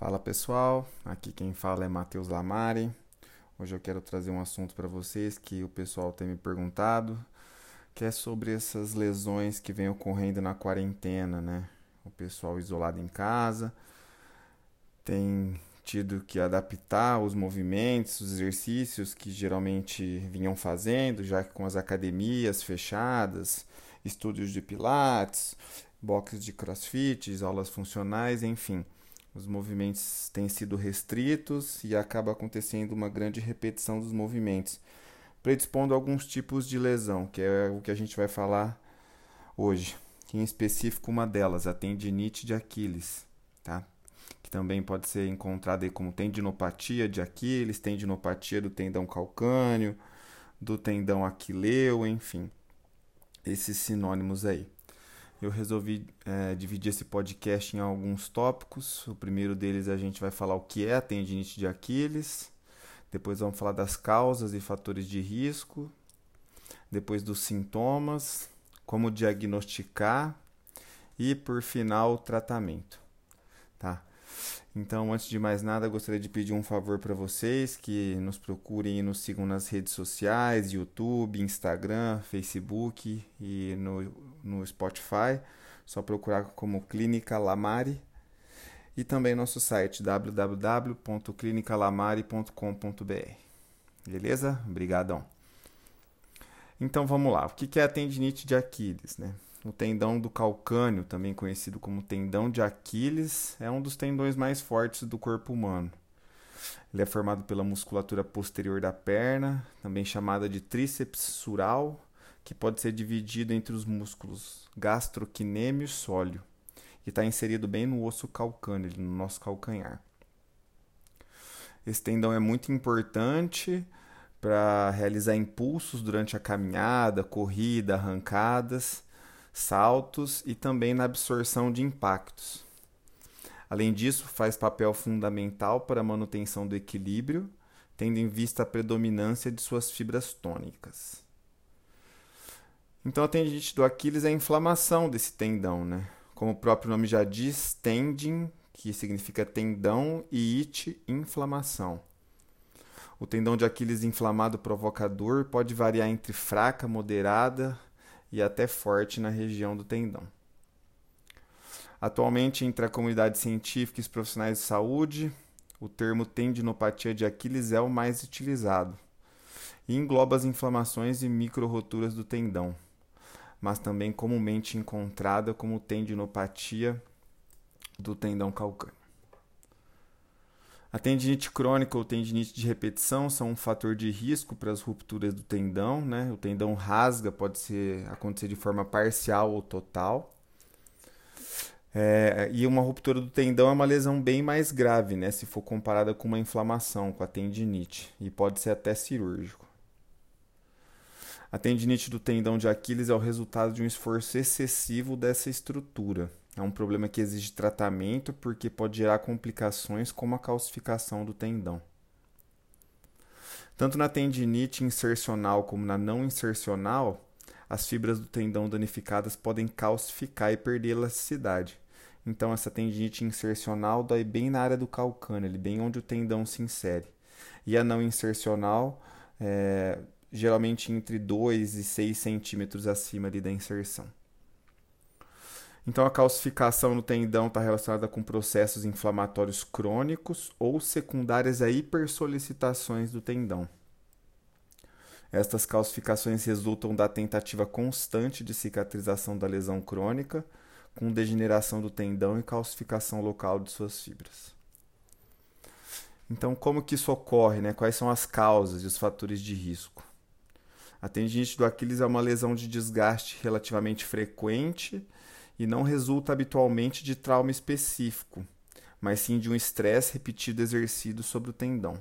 Fala pessoal, aqui quem fala é Matheus Lamari. Hoje eu quero trazer um assunto para vocês que o pessoal tem me perguntado, que é sobre essas lesões que vem ocorrendo na quarentena, né? O pessoal isolado em casa tem tido que adaptar os movimentos, os exercícios que geralmente vinham fazendo, já que com as academias fechadas, estúdios de pilates, boxes de crossfit, aulas funcionais, enfim os movimentos têm sido restritos e acaba acontecendo uma grande repetição dos movimentos, predispondo alguns tipos de lesão, que é o que a gente vai falar hoje. Em específico, uma delas, a tendinite de Aquiles, tá? que também pode ser encontrada como tendinopatia de Aquiles, tendinopatia do tendão calcâneo, do tendão aquileu, enfim, esses sinônimos aí eu resolvi é, dividir esse podcast em alguns tópicos. O primeiro deles a gente vai falar o que é a tendinite de Aquiles, depois vamos falar das causas e fatores de risco, depois dos sintomas, como diagnosticar e, por final, o tratamento. Tá? Então, antes de mais nada, gostaria de pedir um favor para vocês que nos procurem e nos sigam nas redes sociais, YouTube, Instagram, Facebook e no, no Spotify. Só procurar como Clínica Lamari e também nosso site www.clinicalamari.com.br. Beleza? Obrigadão. Então vamos lá. O que é a tendinite de Aquiles, né? O tendão do calcâneo, também conhecido como tendão de Aquiles, é um dos tendões mais fortes do corpo humano. Ele é formado pela musculatura posterior da perna, também chamada de tríceps sural, que pode ser dividido entre os músculos gastrocnêmio e sólio, e está inserido bem no osso calcâneo, no nosso calcanhar. Esse tendão é muito importante para realizar impulsos durante a caminhada, corrida, arrancadas saltos e também na absorção de impactos. Além disso, faz papel fundamental para a manutenção do equilíbrio, tendo em vista a predominância de suas fibras tônicas. Então, a tendinite do Aquiles é a inflamação desse tendão, né? Como o próprio nome já diz, tendin, que significa tendão, e it, inflamação. O tendão de Aquiles inflamado provocador pode variar entre fraca, moderada e até forte na região do tendão. Atualmente, entre a comunidade científica e os profissionais de saúde, o termo tendinopatia de Aquiles é o mais utilizado e engloba as inflamações e microroturas do tendão, mas também comumente encontrada como tendinopatia do tendão calcâneo. A tendinite crônica ou tendinite de repetição são um fator de risco para as rupturas do tendão, né? O tendão rasga, pode ser acontecer de forma parcial ou total. É, e uma ruptura do tendão é uma lesão bem mais grave, né? Se for comparada com uma inflamação, com a tendinite, e pode ser até cirúrgico. A tendinite do tendão de Aquiles é o resultado de um esforço excessivo dessa estrutura. É um problema que exige tratamento porque pode gerar complicações como a calcificação do tendão. Tanto na tendinite insercional como na não insercional, as fibras do tendão danificadas podem calcificar e perder elasticidade. Então, essa tendinite insercional dói bem na área do calcâneo, bem onde o tendão se insere. E a não insercional, é, geralmente entre 2 e 6 centímetros acima ali da inserção. Então, a calcificação no tendão está relacionada com processos inflamatórios crônicos ou secundárias a hipersolicitações do tendão. Estas calcificações resultam da tentativa constante de cicatrização da lesão crônica, com degeneração do tendão e calcificação local de suas fibras. Então, como que isso ocorre? Né? Quais são as causas e os fatores de risco? A tendinite do Aquiles é uma lesão de desgaste relativamente frequente e não resulta habitualmente de trauma específico, mas sim de um estresse repetido exercido sobre o tendão.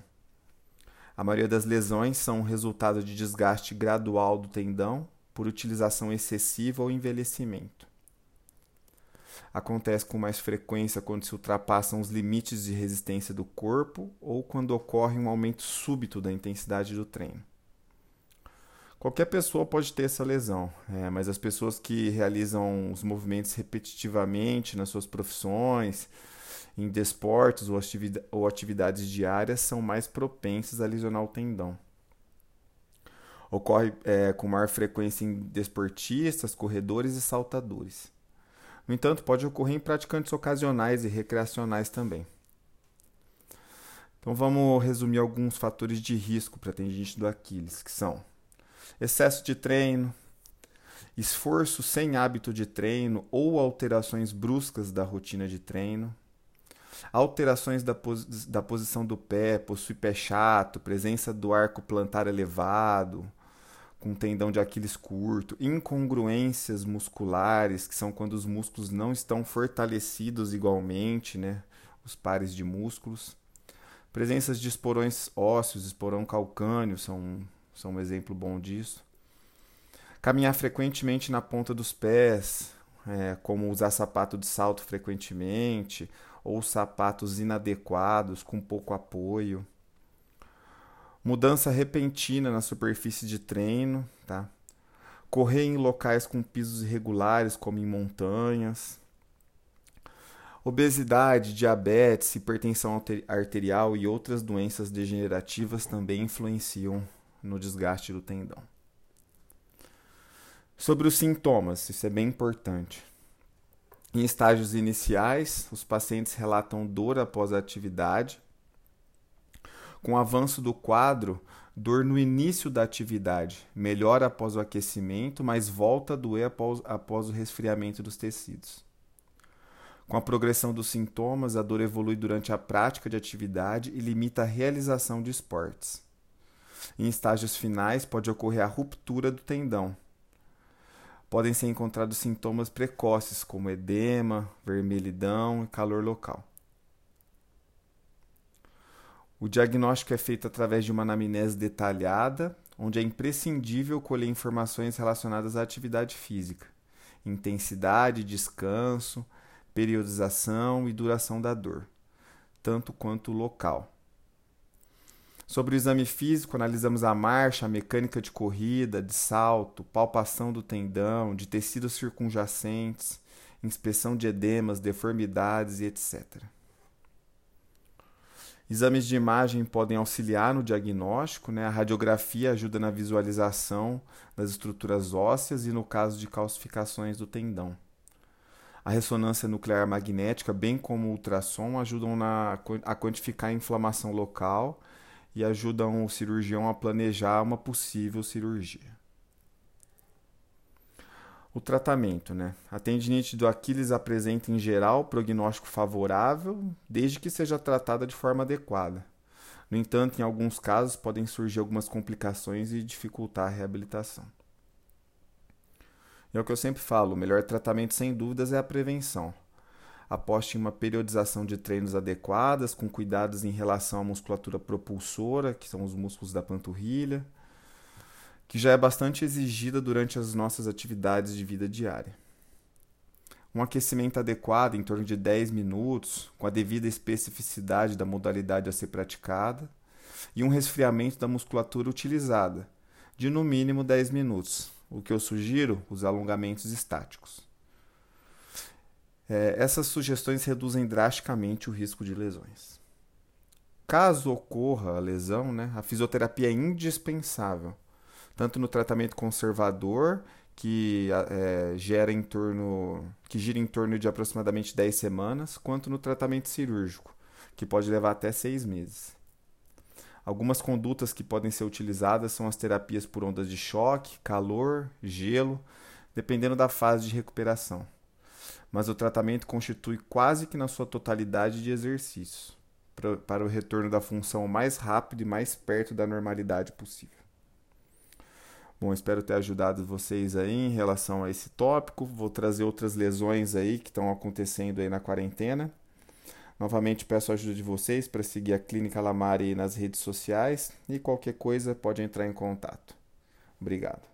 A maioria das lesões são resultado de desgaste gradual do tendão por utilização excessiva ou envelhecimento. Acontece com mais frequência quando se ultrapassam os limites de resistência do corpo ou quando ocorre um aumento súbito da intensidade do treino. Qualquer pessoa pode ter essa lesão, é, mas as pessoas que realizam os movimentos repetitivamente nas suas profissões, em desportos ou atividades diárias são mais propensas a lesionar o tendão. Ocorre é, com maior frequência em desportistas, corredores e saltadores. No entanto, pode ocorrer em praticantes ocasionais e recreacionais também. Então vamos resumir alguns fatores de risco para tendinite do Aquiles, que são excesso de treino, esforço sem hábito de treino ou alterações bruscas da rotina de treino, alterações da, da posição do pé, possui pé chato, presença do arco plantar elevado, com tendão de Aquiles curto, incongruências musculares, que são quando os músculos não estão fortalecidos igualmente, né? Os pares de músculos. Presenças de esporões ósseos, esporão calcâneo são, são um exemplo bom disso. Caminhar frequentemente na ponta dos pés, é, como usar sapato de salto frequentemente, ou sapatos inadequados, com pouco apoio mudança repentina na superfície de treino, tá? correr em locais com pisos irregulares, como em montanhas, obesidade, diabetes, hipertensão arterial e outras doenças degenerativas também influenciam no desgaste do tendão. Sobre os sintomas, isso é bem importante. Em estágios iniciais, os pacientes relatam dor após a atividade, com o avanço do quadro, dor no início da atividade, melhora após o aquecimento, mas volta a doer após, após o resfriamento dos tecidos. Com a progressão dos sintomas, a dor evolui durante a prática de atividade e limita a realização de esportes. Em estágios finais, pode ocorrer a ruptura do tendão. Podem ser encontrados sintomas precoces, como edema, vermelhidão e calor local. O diagnóstico é feito através de uma anamnese detalhada, onde é imprescindível colher informações relacionadas à atividade física, intensidade, descanso, periodização e duração da dor, tanto quanto local. Sobre o exame físico, analisamos a marcha, a mecânica de corrida, de salto, palpação do tendão, de tecidos circunjacentes, inspeção de edemas, deformidades e etc. Exames de imagem podem auxiliar no diagnóstico, né? a radiografia ajuda na visualização das estruturas ósseas e no caso de calcificações do tendão. A ressonância nuclear magnética, bem como o ultrassom, ajudam na, a quantificar a inflamação local e ajudam o cirurgião a planejar uma possível cirurgia. O tratamento, né? A tendinite do Aquiles apresenta em geral prognóstico favorável, desde que seja tratada de forma adequada. No entanto, em alguns casos podem surgir algumas complicações e dificultar a reabilitação. E é o que eu sempre falo, o melhor tratamento sem dúvidas é a prevenção. Aposte em uma periodização de treinos adequadas, com cuidados em relação à musculatura propulsora, que são os músculos da panturrilha, que já é bastante exigida durante as nossas atividades de vida diária. Um aquecimento adequado, em torno de 10 minutos, com a devida especificidade da modalidade a ser praticada, e um resfriamento da musculatura utilizada, de no mínimo 10 minutos, o que eu sugiro, os alongamentos estáticos. É, essas sugestões reduzem drasticamente o risco de lesões. Caso ocorra a lesão, né, a fisioterapia é indispensável tanto no tratamento conservador, que é, gera em torno, que gira em torno de aproximadamente 10 semanas, quanto no tratamento cirúrgico, que pode levar até 6 meses. Algumas condutas que podem ser utilizadas são as terapias por ondas de choque, calor, gelo, dependendo da fase de recuperação. Mas o tratamento constitui quase que na sua totalidade de exercícios, para o retorno da função mais rápido e mais perto da normalidade possível. Bom, espero ter ajudado vocês aí em relação a esse tópico. Vou trazer outras lesões aí que estão acontecendo aí na quarentena. Novamente peço a ajuda de vocês para seguir a Clínica Lamari nas redes sociais e qualquer coisa pode entrar em contato. Obrigado.